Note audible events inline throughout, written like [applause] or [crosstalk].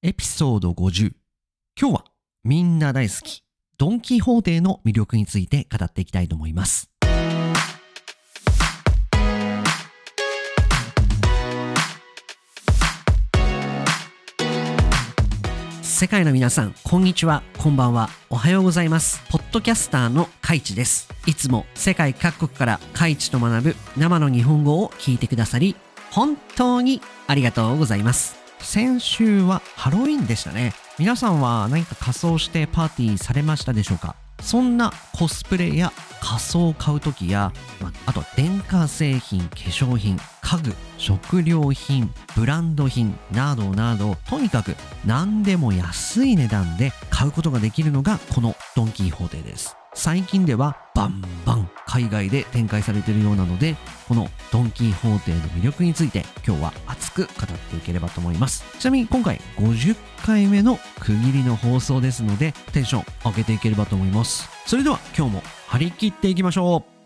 エピソード50今日はみんな大好きドン・キホーテの魅力について語っていきたいと思います世界の皆さん、こんにちは、こんばんは、おはようございます。ポッドキャスターのカイチです。いつも世界各国からカイチと学ぶ生の日本語を聞いてくださり、本当にありがとうございます。先週はハロウィンでしたね。皆さんは何か仮装してパーティーされましたでしょうか？そんなコスプレや仮装を買うときや、あと電化製品、化粧品、家具、食料品、ブランド品などなど、とにかく何でも安い値段で買うことができるのがこのドン・キーホーテです。最近では海外で展開されているようなので、このドン・キーホーテの魅力について今日は熱く語っていければと思います。ちなみに今回50回目の区切りの放送ですので、テンション上げていければと思います。それでは今日も張り切っていきましょう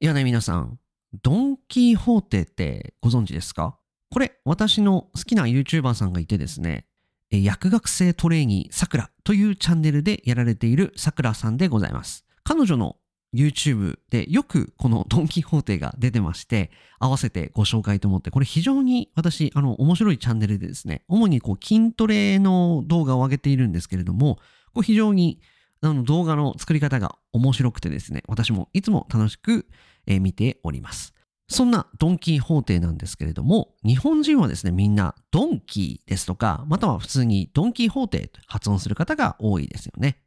いやね、皆さん、ドン・キーホーテってご存知ですか？これ、私の好きな YouTuber さんがいてですね、薬学生トレーニーさくらというチャンネルでやられているさくらさんでございます。彼女の YouTube でよくこのドン・キホーテが出てまして、合わせてご紹介と思って、これ非常に私、あの、面白いチャンネルでですね、主にこう筋トレの動画を上げているんですけれども、こう非常にあの動画の作り方が面白くてですね、私もいつも楽しく、見ております。そんなドンキーホーテなんですけれども、日本人はですね、みんなドンキーですとか、または普通にドンキーホーテと発音する方が多いですよね。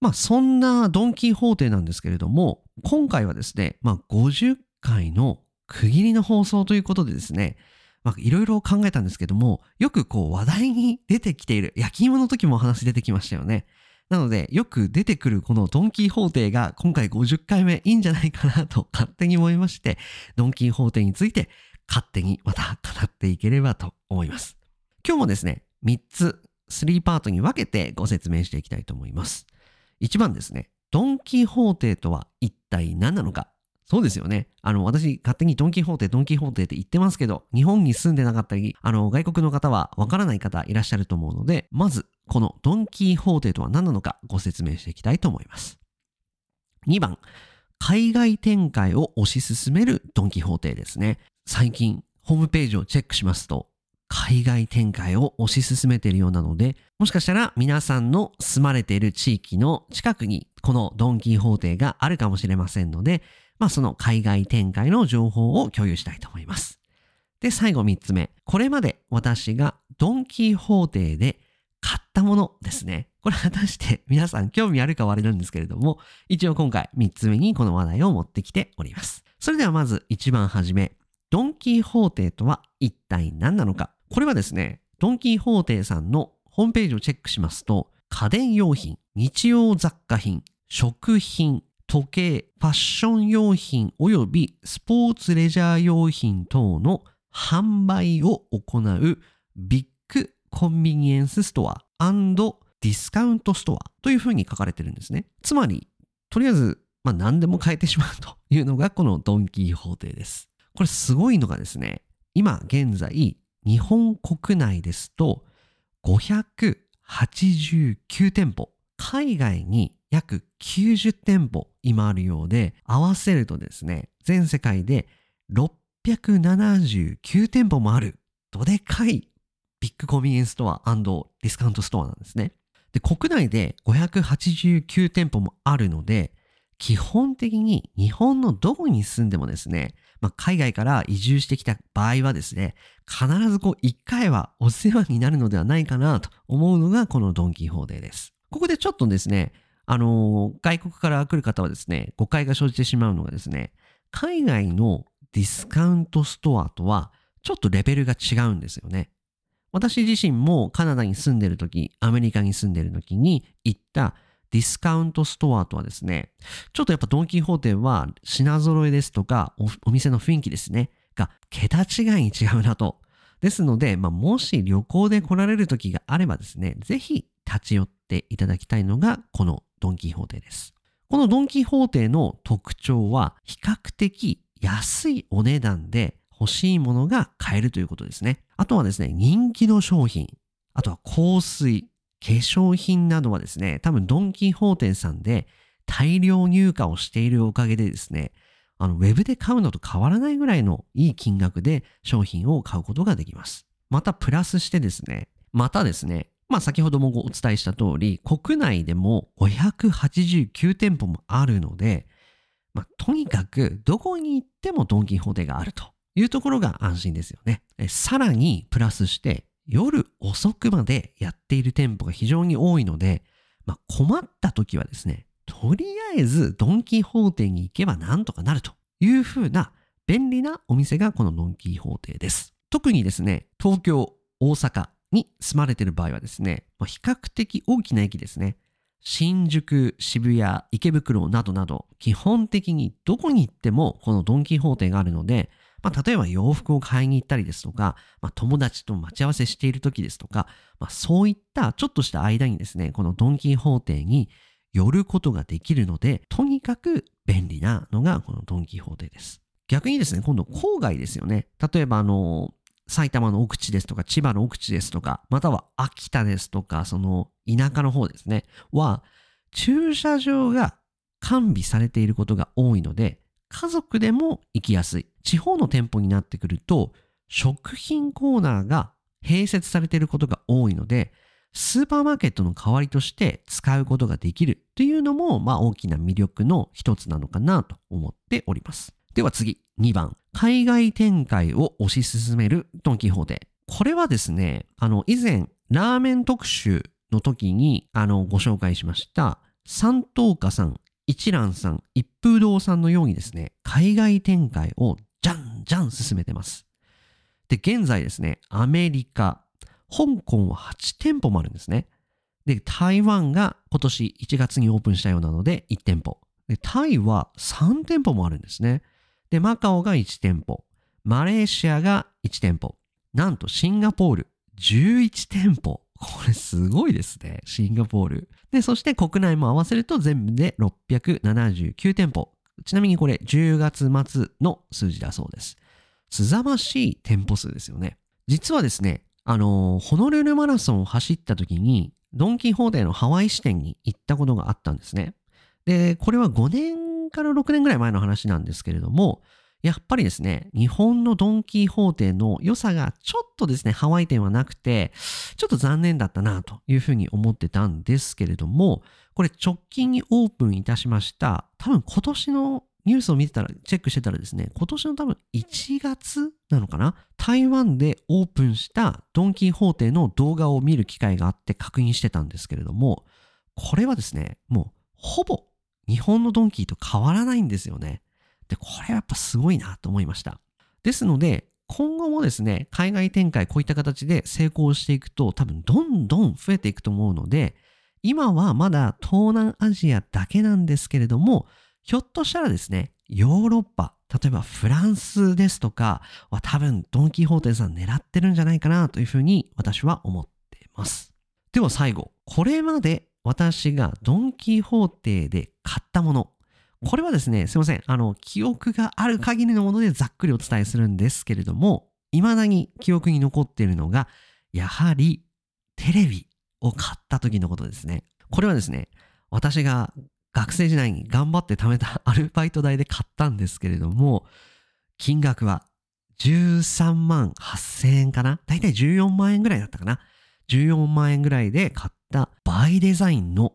まあそんなドンキーホーテなんですけれども、今回はですね、まあ50回の区切りの放送ということでですね、まあいろいろ考えたんですけども、よくこう話題に出てきている、焼き芋の時もお話出てきましたよね。なので、よく出てくるこのドンキーホーテが今回50回目いいんじゃないかなと [laughs] 勝手に思いまして、ドンキーホーテについて勝手にまた語っていければと思います。今日もですね、3つ、3パートに分けてご説明していきたいと思います。1番ですね、ドンキーホーテとは一体何なのかそうですよね。あの、私、勝手にドンキーホーテ、ドンキーホーテって言ってますけど、日本に住んでなかったり、あの、外国の方はわからない方いらっしゃると思うので、まず、このドンキーホーテとは何なのかご説明していきたいと思います。2番、海外展開を推し進めるドンキーホーテですね。最近、ホームページをチェックしますと、海外展開を推し進めているようなので、もしかしたら皆さんの住まれている地域の近くにこのドンキーホーテがあるかもしれませんので、まあその海外展開の情報を共有したいと思います。で、最後3つ目。これまで私がドンキーホーテでったものですね。これ果たして皆さん興味あるかはあれなんですけれども、一応今回3つ目にこの話題を持ってきております。それではまず一番初め、ドンキーホーテとは一体何なのか。これはですね、ドンキーホーテさんのホームページをチェックしますと、家電用品、日用雑貨品、食品、時計、ファッション用品及びスポーツレジャー用品等の販売を行うビッグコンビニエンスストアディスカウントストアというふうに書かれてるんですね。つまり、とりあえず、まあ何でも買えてしまうというのがこのドンキーホーテです。これすごいのがですね、今現在、日本国内ですと589店舗、海外に約90店舗今あるようで、合わせるとですね、全世界で679店舗もある、どでかいビッグコンビニエンスストアディスカウントストアなんですね。で、国内で589店舗もあるので、基本的に日本のどこに住んでもですね、まあ、海外から移住してきた場合はですね、必ずこう一回はお世話になるのではないかなと思うのがこのドンキーホーテです。ここでちょっとですね、あのー外国から来る方はですね、誤解が生じてしまうのがですね、海外のディスカウントストアとはちょっとレベルが違うんですよね。私自身もカナダに住んでる時、アメリカに住んでる時に行ったディスカウントストアとはですね、ちょっとやっぱドンキーホーテは品揃えですとかお店の雰囲気ですね、が桁違いに違うなと。ですので、まあ、もし旅行で来られる時があればですね、ぜひ立ち寄っていただきたいのがこのドンキーホーテです。このドンキーホーテの特徴は比較的安いお値段で欲しいものが買えるということですね。あとはですね、人気の商品、あとは香水、化粧品などはですね、多分ドン・キホーテンさんで大量入荷をしているおかげでですね、あの、ウェブで買うのと変わらないぐらいのいい金額で商品を買うことができます。またプラスしてですね、またですね、まあ先ほどもお伝えした通り、国内でも589店舗もあるので、まあとにかくどこに行ってもドンキホーテがあるというところが安心ですよね。さらにプラスして夜遅くまでやっている店舗が非常に多いので、まあ、困った時はですね、とりあえずドンキホーテに行けばなんとかなるというふうな便利なお店がこのドンキホーテです。特にですね、東京、大阪に住まれている場合はですね、まあ、比較的大きな駅ですね。新宿、渋谷、池袋などなど、基本的にどこに行ってもこのドンキホーテがあるので、まあ、例えば洋服を買いに行ったりですとか、まあ、友達と待ち合わせしている時ですとか、まあ、そういったちょっとした間にですね、このドンキホーテに寄ることができるので、とにかく便利なのがこのドンキホーテです。逆にですね、今度郊外ですよね。例えばあの、埼玉の奥地ですとか、千葉の奥地ですとか、または秋田ですとか、その田舎の方ですね、は、駐車場が完備されていることが多いので、家族でも行きやすい。地方の店舗になってくると、食品コーナーが併設されていることが多いので、スーパーマーケットの代わりとして使うことができるっていうのも、まあ大きな魅力の一つなのかなと思っております。では次、2番。海外展開を推し進めるドンキホーテ。これはですね、あの、以前、ラーメン特集の時に、あの、ご紹介しました、三等家さん、一蘭さん、一風堂さんのようにですね、海外展開をじゃんじゃん進めてます。で、現在ですね、アメリカ、香港は8店舗もあるんですね。で、台湾が今年1月にオープンしたようなので1店舗。で、タイは3店舗もあるんですね。で、マカオが1店舗。マレーシアが1店舗。なんとシンガポール11店舗。これすごいですね。シンガポール。で、そして国内も合わせると全部で679店舗。ちなみにこれ10月末の数字だそうです。すざましい店舗数ですよね。実はですね、あの、ホノルルマラソンを走った時に、ドンキホーテのハワイ支店に行ったことがあったんですね。で、これは5年から6年ぐらい前の話なんですけれども、やっぱりですね、日本のドンキーホーテの良さがちょっとですね、ハワイ店はなくて、ちょっと残念だったなというふうに思ってたんですけれども、これ直近にオープンいたしました、多分今年のニュースを見てたら、チェックしてたらですね、今年の多分1月なのかな台湾でオープンしたドンキーホーテの動画を見る機会があって確認してたんですけれども、これはですね、もうほぼ日本のドンキーと変わらないんですよね。で、これやっぱすごいなと思いました。ですので、今後もですね、海外展開こういった形で成功していくと多分どんどん増えていくと思うので、今はまだ東南アジアだけなんですけれども、ひょっとしたらですね、ヨーロッパ、例えばフランスですとかは多分ドン・キホーテさん狙ってるんじゃないかなというふうに私は思っています。では最後、これまで私がドン・キホーテで買ったもの、これはですね、すいません。あの、記憶がある限りのものでざっくりお伝えするんですけれども、未だに記憶に残っているのが、やはりテレビを買った時のことですね。これはですね、私が学生時代に頑張って貯めた [laughs] アルバイト代で買ったんですけれども、金額は13万8000円かな？だいたい14万円ぐらいだったかな ?14 万円ぐらいで買ったバイデザインの、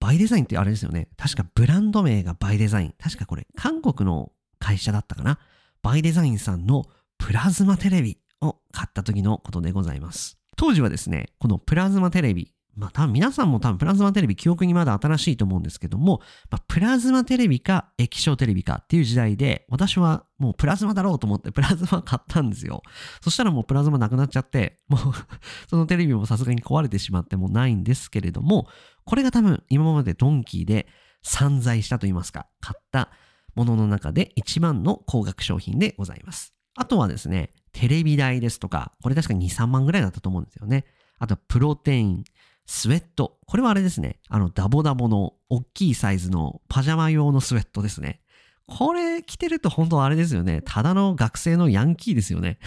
バイデザインってあれですよね。確かブランド名がバイデザイン。確かこれ韓国の会社だったかなバイデザインさんのプラズマテレビを買った時のことでございます。当時はですね、このプラズマテレビ、まあ多分皆さんも多分プラズマテレビ記憶にまだ新しいと思うんですけども、まあ、プラズマテレビか液晶テレビかっていう時代で、私はもうプラズマだろうと思ってプラズマ買ったんですよ。そしたらもうプラズマなくなっちゃって、もう [laughs] そのテレビもさすがに壊れてしまってもないんですけれども、これが多分今までドンキーで散財したと言いますか、買ったものの中で一番の高額商品でございます。あとはですね、テレビ台ですとか、これ確か2、3万ぐらいだったと思うんですよね。あとは、プロテイン、スウェット。これはあれですね。あの、ダボダボの大きいサイズのパジャマ用のスウェットですね。これ着てると本当あれですよね。ただの学生のヤンキーですよね。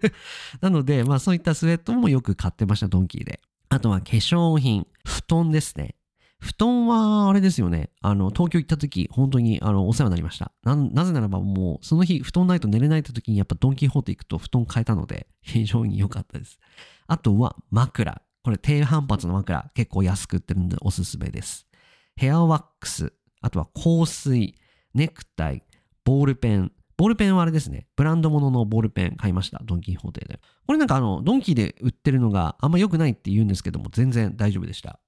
[laughs] なので、まあそういったスウェットもよく買ってました、ドンキーで。あとは化粧品、布団ですね。布団はあれですよね。あの、東京行った時、本当にあの、お世話になりました。な、なぜならばもう、その日、布団ないと寝れないって時にやっぱドンキーホーテ行くと布団変えたので、非常に良かったです。あとは枕。これ低反発の枕、結構安く売ってるんでおすすめです。ヘアワックス、あとは香水、ネクタイ、ボールペン。ボールペンはあれですね。ブランド物ののボールペン買いました。ドンキーホーテで。これなんかあの、ドンキーで売ってるのがあんま良くないって言うんですけども、全然大丈夫でした。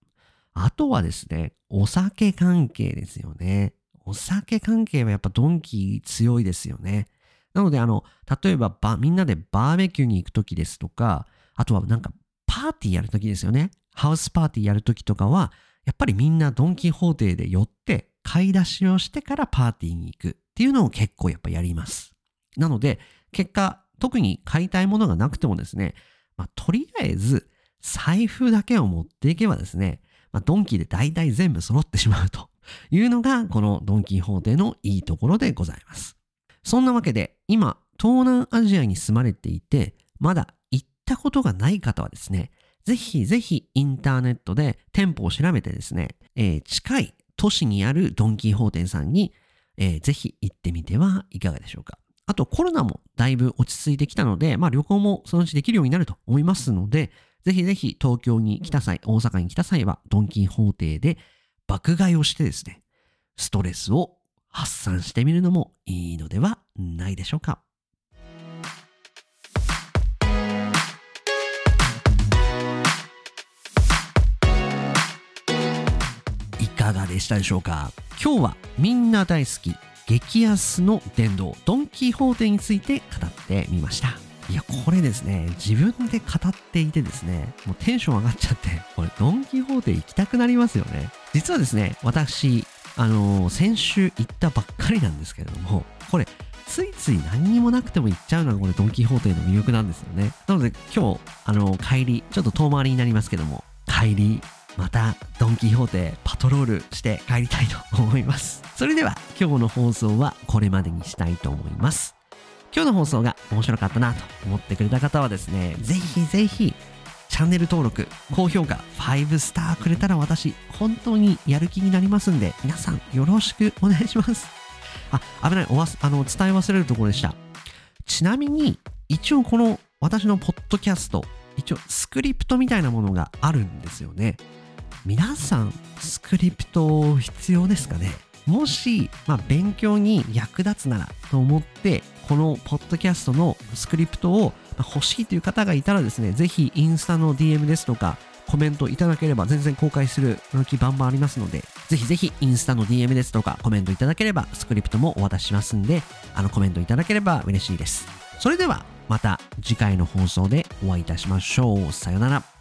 あとはですね、お酒関係ですよね。お酒関係はやっぱドンキー強いですよね。なのであの、例えばみんなでバーベキューに行くときですとか、あとはなんかパーティーやるときですよね。ハウスパーティーやるときとかは、やっぱりみんなドンキホーテで寄って買い出しをしてからパーティーに行くっていうのを結構やっぱやります。なので、結果、特に買いたいものがなくてもですね、まあ、とりあえず財布だけを持っていけばですね、まあ、ドンキーで大体全部揃ってしまうと [laughs] いうのが、このドンキホーテのいいところでございます。そんなわけで、今、東南アジアに住まれていて、まだったことがない方はですね、ぜひぜひインターネットで店舗を調べてですね、えー、近い都市にあるドンキホーテンさんに、えー、ぜひ行ってみてはいかがでしょうか。あとコロナもだいぶ落ち着いてきたので、まあ旅行もそのうちできるようになると思いますので、ぜひぜひ東京に来た際、大阪に来た際はドンキホーテで爆買いをしてですね、ストレスを発散してみるのもいいのではないでしょうか。かがでしたでしょうか？今日はみんな大好き激安の殿堂ドン・キホーテについて語ってみました。いやこれですね自分で語っていてですねもうテンション上がっちゃってこれドン・キホーテ行きたくなりますよね。実はですね私あのー、先週行ったばっかりなんですけれどもこれついつい何にもなくても行っちゃうのがこれドン・キホーテの魅力なんですよね。なので今日あの、帰りちょっと遠回りになりますけども帰りまたドン・キホーテパトロールして帰りたいと思います。[laughs] それでは今日の放送はこれまでにしたいと思います。今日の放送が面白かったなと思ってくれた方はですね、ぜひぜひチャンネル登録、高評価、5スターくれたら私、本当にやる気になりますんで、皆さんよろしくお願いします。[laughs] あ、危ない、おわあの、伝え忘れるところでした。ちなみに、一応この私のポッドキャスト、一応スクリプトみたいなものがあるんですよね。皆さんスクリプト必要ですかね？もし、まあ、勉強に役立つならと思ってこのポッドキャストのスクリプトを欲しいという方がいたらですねぜひインスタの DM ですとかコメントいただければ全然公開する気バンバンありますのでぜひぜひインスタの DM ですとかコメントいただければスクリプトもお渡ししますんであのコメントいただければ嬉しいですそれではまた次回の放送でお会いいたしましょう。さよなら。